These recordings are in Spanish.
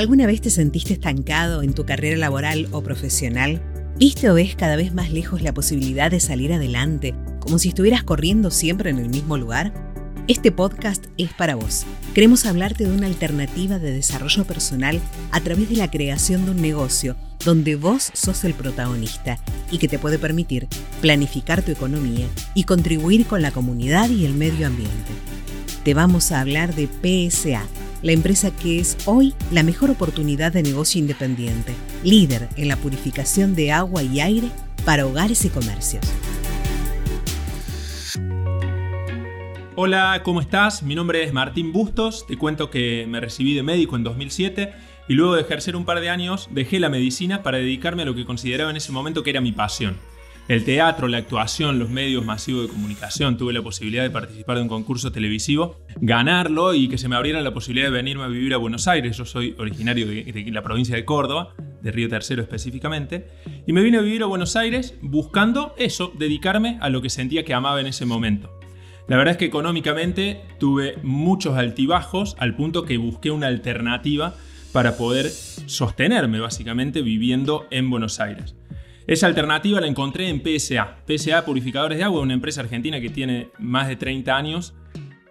¿Alguna vez te sentiste estancado en tu carrera laboral o profesional? ¿Viste o ves cada vez más lejos la posibilidad de salir adelante, como si estuvieras corriendo siempre en el mismo lugar? Este podcast es para vos. Queremos hablarte de una alternativa de desarrollo personal a través de la creación de un negocio donde vos sos el protagonista y que te puede permitir planificar tu economía y contribuir con la comunidad y el medio ambiente. Te vamos a hablar de PSA la empresa que es hoy la mejor oportunidad de negocio independiente, líder en la purificación de agua y aire para hogares y comercios. Hola, ¿cómo estás? Mi nombre es Martín Bustos, te cuento que me recibí de médico en 2007 y luego de ejercer un par de años dejé la medicina para dedicarme a lo que consideraba en ese momento que era mi pasión, el teatro, la actuación, los medios masivos de comunicación. Tuve la posibilidad de participar de un concurso televisivo, ganarlo y que se me abriera la posibilidad de venirme a vivir a Buenos Aires. Yo soy originario de, la provincia de Córdoba, de Río Tercero específicamente, y me vine a vivir a Buenos Aires buscando eso, dedicarme a lo que sentía que amaba en ese momento. La verdad es que económicamente tuve muchos altibajos al punto que busqué una alternativa para poder sostenerme básicamente viviendo en Buenos Aires. Esa alternativa la encontré en PSA. PSA Purificadores de Agua, una empresa argentina que tiene más de 30 años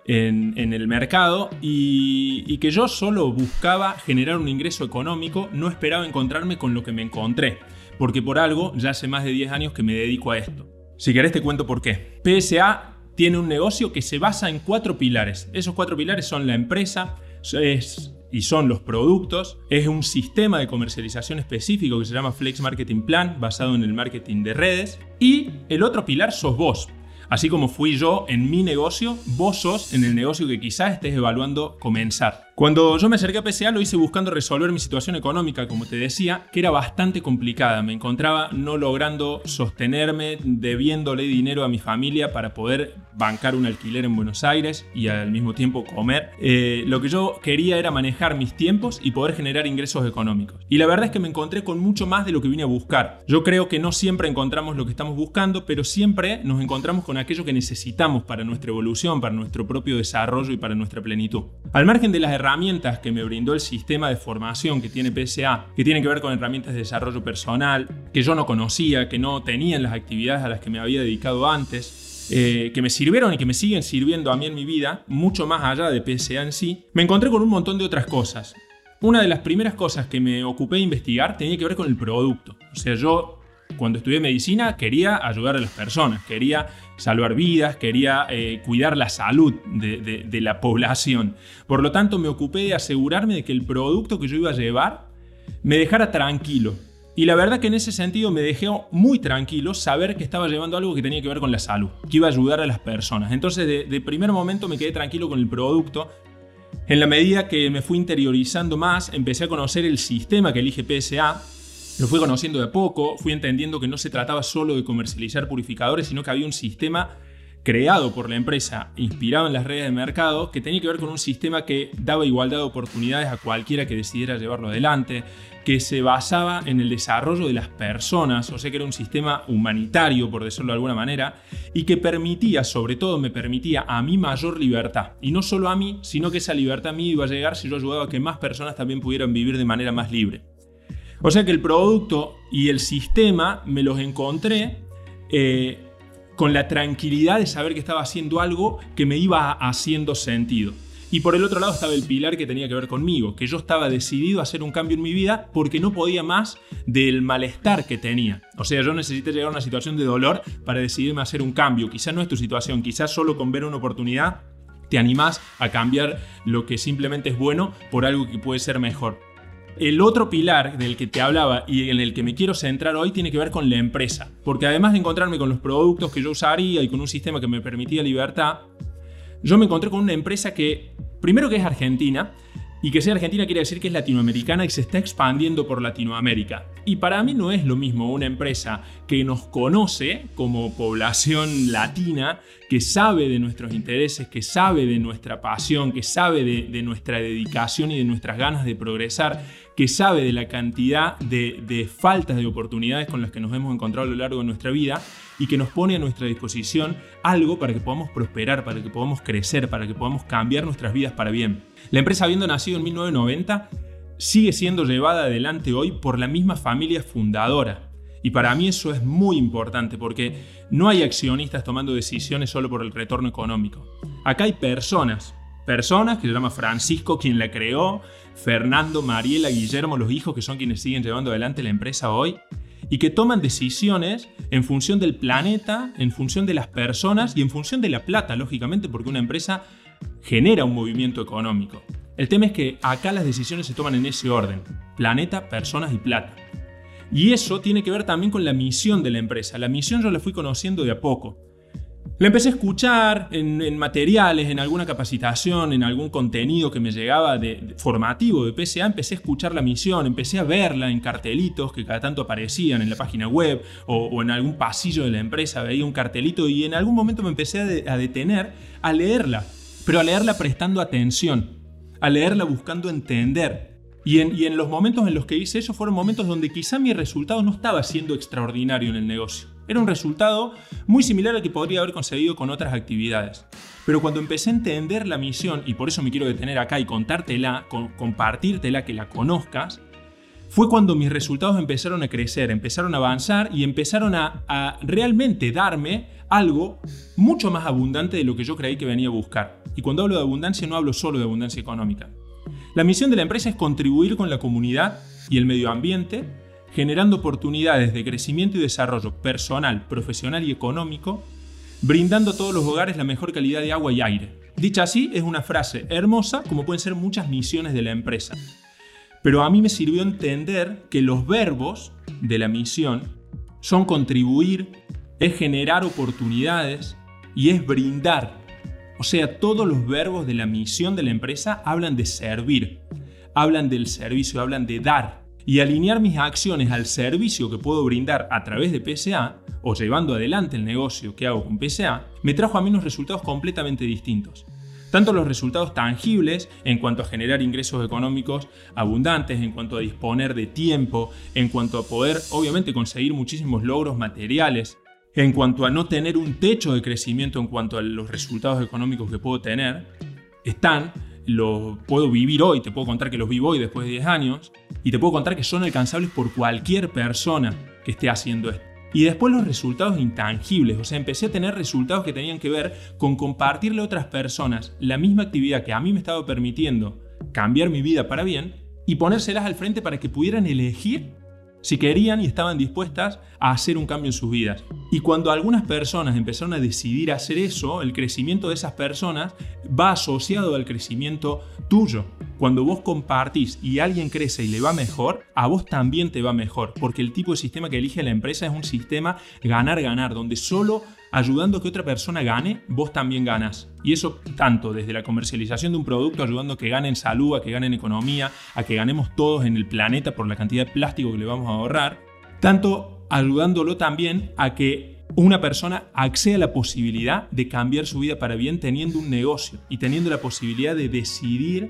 en, el mercado y, y, que yo solo buscaba generar un ingreso económico, no esperaba encontrarme con lo que me encontré, porque por algo ya hace más de 10 años que me dedico a esto. Si querés te cuento por qué. PSA tiene un negocio que se basa en cuatro pilares. Esos cuatro pilares son la empresa, es y son los productos. Es un sistema de comercialización específico que se llama Flex Marketing Plan, basado en el marketing de redes. Y el otro pilar sos vos. Así como fui yo en mi negocio, vos sos en el negocio que quizás estés evaluando comenzar. Cuando yo me acerqué a PCA lo hice buscando resolver mi situación económica, como te decía, que era bastante complicada. Me encontraba no logrando sostenerme, debiéndole dinero a mi familia para poder bancar un alquiler en Buenos Aires y al mismo tiempo comer. Eh, lo que yo quería era manejar mis tiempos y poder generar ingresos económicos. Y la verdad es que me encontré con mucho más de lo que vine a buscar. Yo creo que no siempre encontramos lo que estamos buscando, pero siempre nos encontramos con aquello que necesitamos para nuestra evolución, para nuestro propio desarrollo y para nuestra plenitud. Al margen de las herramientas herramientas que me brindó el sistema de formación que tiene PSA, que tienen que ver con herramientas de desarrollo personal, que yo no conocía, que no tenía en las actividades a las que me había dedicado antes, eh, que me sirvieron y que me siguen sirviendo a mí en mi vida, mucho más allá de PSA en sí, me encontré con un montón de otras cosas. Una de las primeras cosas que me ocupé de investigar tenía que ver con el producto. O sea, yo cuando estudié medicina quería ayudar a las personas, quería salvar vidas, quería eh, cuidar la salud de, la población. Por lo tanto, me ocupé de asegurarme de que el producto que yo iba a llevar me dejara tranquilo, y la verdad que en ese sentido me dejó muy tranquilo saber que estaba llevando algo que tenía que ver con la salud, que iba a ayudar a las personas. Entonces de, de, primer momento me quedé tranquilo con el producto. En la medida que me fui interiorizando más, empecé a conocer el sistema que elige PSA, lo fui conociendo de poco, fui entendiendo que no se trataba solo de comercializar purificadores, sino que había un sistema creado por la empresa, inspirado en las redes de mercado, que tenía que ver con un sistema que daba igualdad de oportunidades a cualquiera que decidiera llevarlo adelante, que se basaba en el desarrollo de las personas, o sea que era un sistema humanitario, por decirlo de alguna manera, y que permitía, sobre todo me permitía a mí mayor libertad. Y no solo a mí, sino que esa libertad a mí iba a llegar si yo ayudaba a que más personas también pudieran vivir de manera más libre. O sea que el producto y el sistema me los encontré eh, con la tranquilidad de saber que estaba haciendo algo que me iba haciendo sentido. Y por el otro lado estaba el pilar que tenía que ver conmigo, que yo estaba decidido a hacer un cambio en mi vida porque no podía más del malestar que tenía. O sea, yo necesité llegar a una situación de dolor para decidirme a hacer un cambio. Quizás no es tu situación, quizás solo con ver una oportunidad te animás a cambiar lo que simplemente es bueno por algo que puede ser mejor. El otro pilar del que te hablaba y en el que me quiero centrar hoy tiene que ver con la empresa. Porque además de encontrarme con los productos que yo usaría y con un sistema que me permitía libertad, yo me encontré con una empresa que, primero que es argentina, y que sea argentina quiere decir que es latinoamericana y se está expandiendo por Latinoamérica. Y para mí no es lo mismo una empresa que nos conoce como población latina, que sabe de nuestros intereses, que sabe de nuestra pasión, que sabe de, nuestra dedicación y de nuestras ganas de progresar, que sabe de la cantidad de, de faltas de oportunidades con las que nos hemos encontrado a lo largo de nuestra vida y que nos pone a nuestra disposición algo para que podamos prosperar, para que podamos crecer, para que podamos cambiar nuestras vidas para bien. La empresa habiendo nacido en 1990 sigue siendo llevada adelante hoy por la misma familia fundadora. Y para mí eso es muy importante porque no hay accionistas tomando decisiones solo por el retorno económico. Acá hay personas, personas que se llama Francisco quien la creó, Fernando, Mariela, Guillermo, los hijos que son quienes siguen llevando adelante la empresa hoy y que toman decisiones en función del planeta, en función de las personas y en función de la plata, lógicamente, porque una empresa genera un movimiento económico. El tema es que acá las decisiones se toman en ese orden, planeta, personas y plata. Y eso tiene que ver también con la misión de la empresa. La misión yo la fui conociendo de a poco. La empecé a escuchar en, materiales, en alguna capacitación, en algún contenido que me llegaba de, formativo de PSA. Empecé a escuchar la misión, empecé a verla en cartelitos que cada tanto aparecían en la página web o, en algún pasillo de la empresa. Veía un cartelito y en algún momento me empecé a detener a leerla, pero a leerla prestando atención a leerla buscando entender. Y en, los momentos en los que hice eso fueron momentos donde quizá mi resultado no estaba siendo extraordinario en el negocio. Era un resultado muy similar al que podría haber conseguido con otras actividades. Pero cuando empecé a entender la misión, y por eso me quiero detener acá y contártela, compartírtela, que la conozcas, fue cuando mis resultados empezaron a crecer, empezaron a avanzar y empezaron a, a, realmente darme algo mucho más abundante de lo que yo creí que venía a buscar. Y cuando hablo de abundancia no hablo solo de abundancia económica. La misión de la empresa es contribuir con la comunidad y el medio ambiente, generando oportunidades de crecimiento y desarrollo personal, profesional y económico, brindando a todos los hogares la mejor calidad de agua y aire. Dicha así, es una frase hermosa como pueden ser muchas misiones de la empresa. Pero a mí me sirvió entender que los verbos de la misión son contribuir, es generar oportunidades y es brindar o sea, todos los verbos de la misión de la empresa hablan de servir, hablan del servicio, hablan de dar. Y alinear mis acciones al servicio que puedo brindar a través de PSA o llevando adelante el negocio que hago con PSA, me trajo a mí unos resultados completamente distintos. Tanto los resultados tangibles en cuanto a generar ingresos económicos abundantes, en cuanto a disponer de tiempo, en cuanto a poder obviamente conseguir muchísimos logros materiales, en cuanto a no tener un techo de crecimiento en cuanto a los resultados económicos que puedo tener, están, lo puedo vivir hoy, te puedo contar que los vivo hoy después de 10 años, y te puedo contar que son alcanzables por cualquier persona que esté haciendo esto. Y después los resultados intangibles, o sea, empecé a tener resultados que tenían que ver con compartirle a otras personas la misma actividad que a mí me estaba permitiendo cambiar mi vida para bien y ponérselas al frente para que pudieran elegir si querían y estaban dispuestas a hacer un cambio en sus vidas. Y cuando algunas personas empezaron a decidir hacer eso, el crecimiento de esas personas va asociado al crecimiento tuyo. Cuando vos compartís y alguien crece y le va mejor, a vos también te va mejor, porque el tipo de sistema que elige la empresa es un sistema ganar-ganar, donde solo ayudando que otra persona gane, vos también ganas. Y eso tanto desde la comercialización de un producto, ayudando a que ganen salud, a que ganen economía, a que ganemos todos en el planeta por la cantidad de plástico que le vamos a ahorrar, tanto ayudándolo también a que una persona acceda a la posibilidad de cambiar su vida para bien teniendo un negocio y teniendo la posibilidad de decidir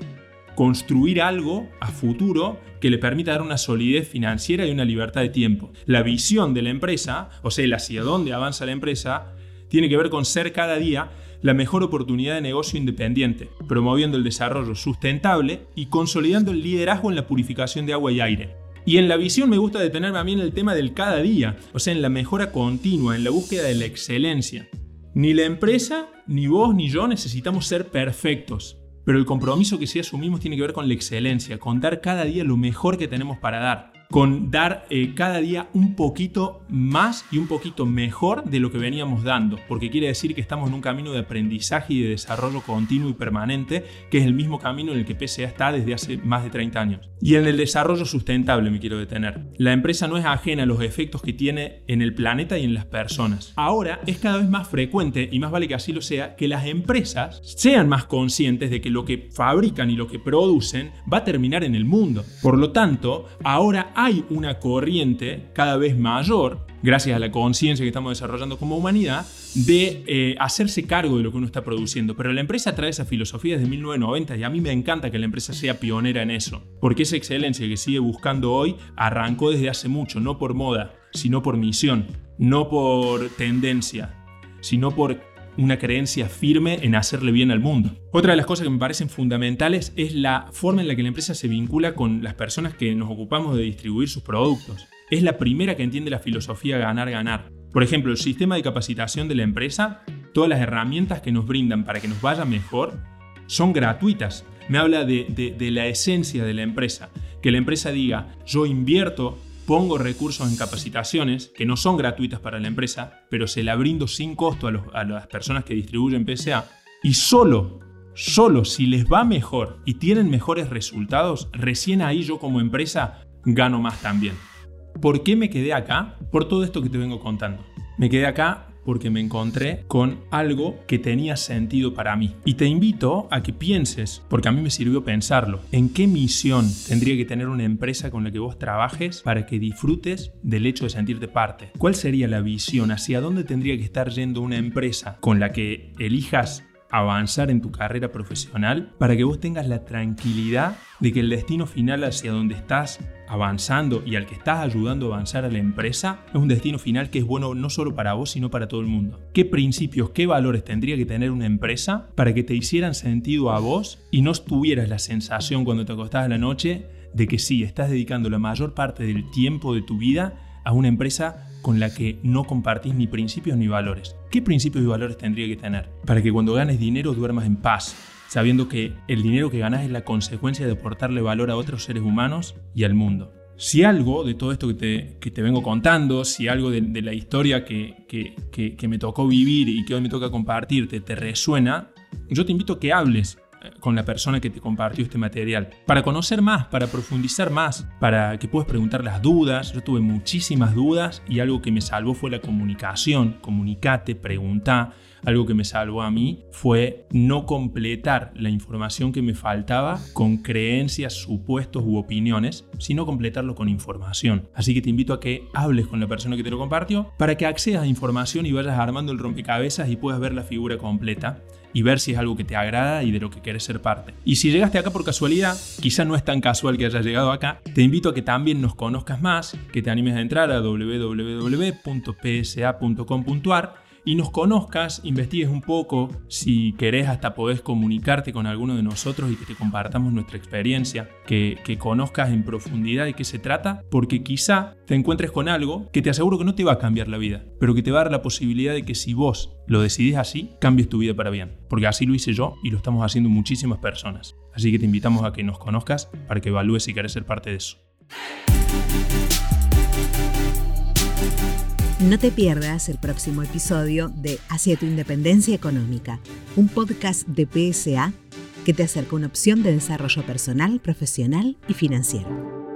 construir algo a futuro que le permita dar una solidez financiera y una libertad de tiempo. La visión de la empresa, o sea, el hacia dónde avanza la empresa, tiene que ver con ser cada día la mejor oportunidad de negocio independiente, promoviendo el desarrollo sustentable y consolidando el liderazgo en la purificación de agua y aire. Y en la visión me gusta detenerme a mí en el tema del cada día, o sea, en la mejora continua, en la búsqueda de la excelencia. Ni la empresa, ni vos, ni yo necesitamos ser perfectos. Pero el compromiso que sí asumimos tiene que ver con la excelencia, con dar cada día lo mejor que tenemos para dar con dar eh, cada día un poquito más y un poquito mejor de lo que veníamos dando, porque quiere decir que estamos en un camino de aprendizaje y de desarrollo continuo y permanente, que es el mismo camino en el que PSA está desde hace más de 30 años. Y en el desarrollo sustentable me quiero detener. La empresa no es ajena a los efectos que tiene en el planeta y en las personas. Ahora es cada vez más frecuente, y más vale que así lo sea, que las empresas sean más conscientes de que lo que fabrican y lo que producen va a terminar en el mundo. Por lo tanto, ahora hay una corriente cada vez mayor, gracias a la conciencia que estamos desarrollando como humanidad, de eh, hacerse cargo de lo que uno está produciendo. Pero la empresa trae esa filosofía desde 1990 y a mí me encanta que la empresa sea pionera en eso, porque esa excelencia que sigue buscando hoy arrancó desde hace mucho, no por moda, sino por misión, no por tendencia, sino por una creencia firme en hacerle bien al mundo. Otra de las cosas que me parecen fundamentales es la forma en la que la empresa se vincula con las personas que nos ocupamos de distribuir sus productos. Es la primera que entiende la filosofía ganar-ganar. Por ejemplo, el sistema de capacitación de la empresa, todas las herramientas que nos brindan para que nos vaya mejor, son gratuitas. Me habla de, de la esencia de la empresa. Que la empresa diga, yo invierto pongo recursos en capacitaciones que no son gratuitas para la empresa, pero se la brindo sin costo a, las personas que distribuyen PSA. Y solo, solo si les va mejor y tienen mejores resultados, recién ahí yo como empresa gano más también. ¿Por qué me quedé acá? Por todo esto que te vengo contando. Me quedé acá porque me encontré con algo que tenía sentido para mí. Y te invito a que pienses, porque a mí me sirvió pensarlo, en qué misión tendría que tener una empresa con la que vos trabajes para que disfrutes del hecho de sentirte parte. ¿Cuál sería la visión? ¿Hacia dónde tendría que estar yendo una empresa con la que elijas avanzar en tu carrera profesional para que vos tengas la tranquilidad de que el destino final hacia donde estás avanzando y al que estás ayudando a avanzar a la empresa es un destino final que es bueno no solo para vos, sino para todo el mundo. ¿Qué principios, qué valores tendría que tener una empresa para que te hicieran sentido a vos y no tuvieras la sensación cuando te acostás a la noche de que sí, estás dedicando la mayor parte del tiempo de tu vida a una empresa con la que no compartís ni principios ni valores. ¿Qué principios y valores tendría que tener para que cuando ganes dinero duermas en paz, sabiendo que el dinero que ganas es la consecuencia de aportarle valor a otros seres humanos y al mundo? Si algo de todo esto que te, que te vengo contando, si algo de, la historia que, que, que me tocó vivir y que hoy me toca compartirte te resuena, yo te invito a que hables con la persona que te compartió este material. Para conocer más, para profundizar más, para que puedas preguntar las dudas. Yo tuve muchísimas dudas y algo que me salvó fue la comunicación. Comunicate, pregunta. Algo que me salvó a mí fue no completar la información que me faltaba con creencias, supuestos u opiniones, sino completarlo con información. Así que te invito a que hables con la persona que te lo compartió para que accedas a información y vayas armando el rompecabezas y puedas ver la figura completa y ver si es algo que te agrada y de lo que quieres ser parte. Y si llegaste acá por casualidad, quizá no es tan casual que hayas llegado acá, te invito a que también nos conozcas más, que te animes a entrar a www.psa.com.ar y nos conozcas, investigues un poco, si querés hasta podés comunicarte con alguno de nosotros y que te compartamos nuestra experiencia, que, que conozcas en profundidad de qué se trata, porque quizá te encuentres con algo que te aseguro que no te va a cambiar la vida, pero que te va a dar la posibilidad de que si vos lo decidís así, cambies tu vida para bien, porque así lo hice yo y lo estamos haciendo muchísimas personas. Así que te invitamos a que nos conozcas para que evalúes si querés ser parte de eso. No te pierdas el próximo episodio de Hacia tu Independencia Económica, un podcast de PSA que te acerca una opción de desarrollo personal, profesional y financiero.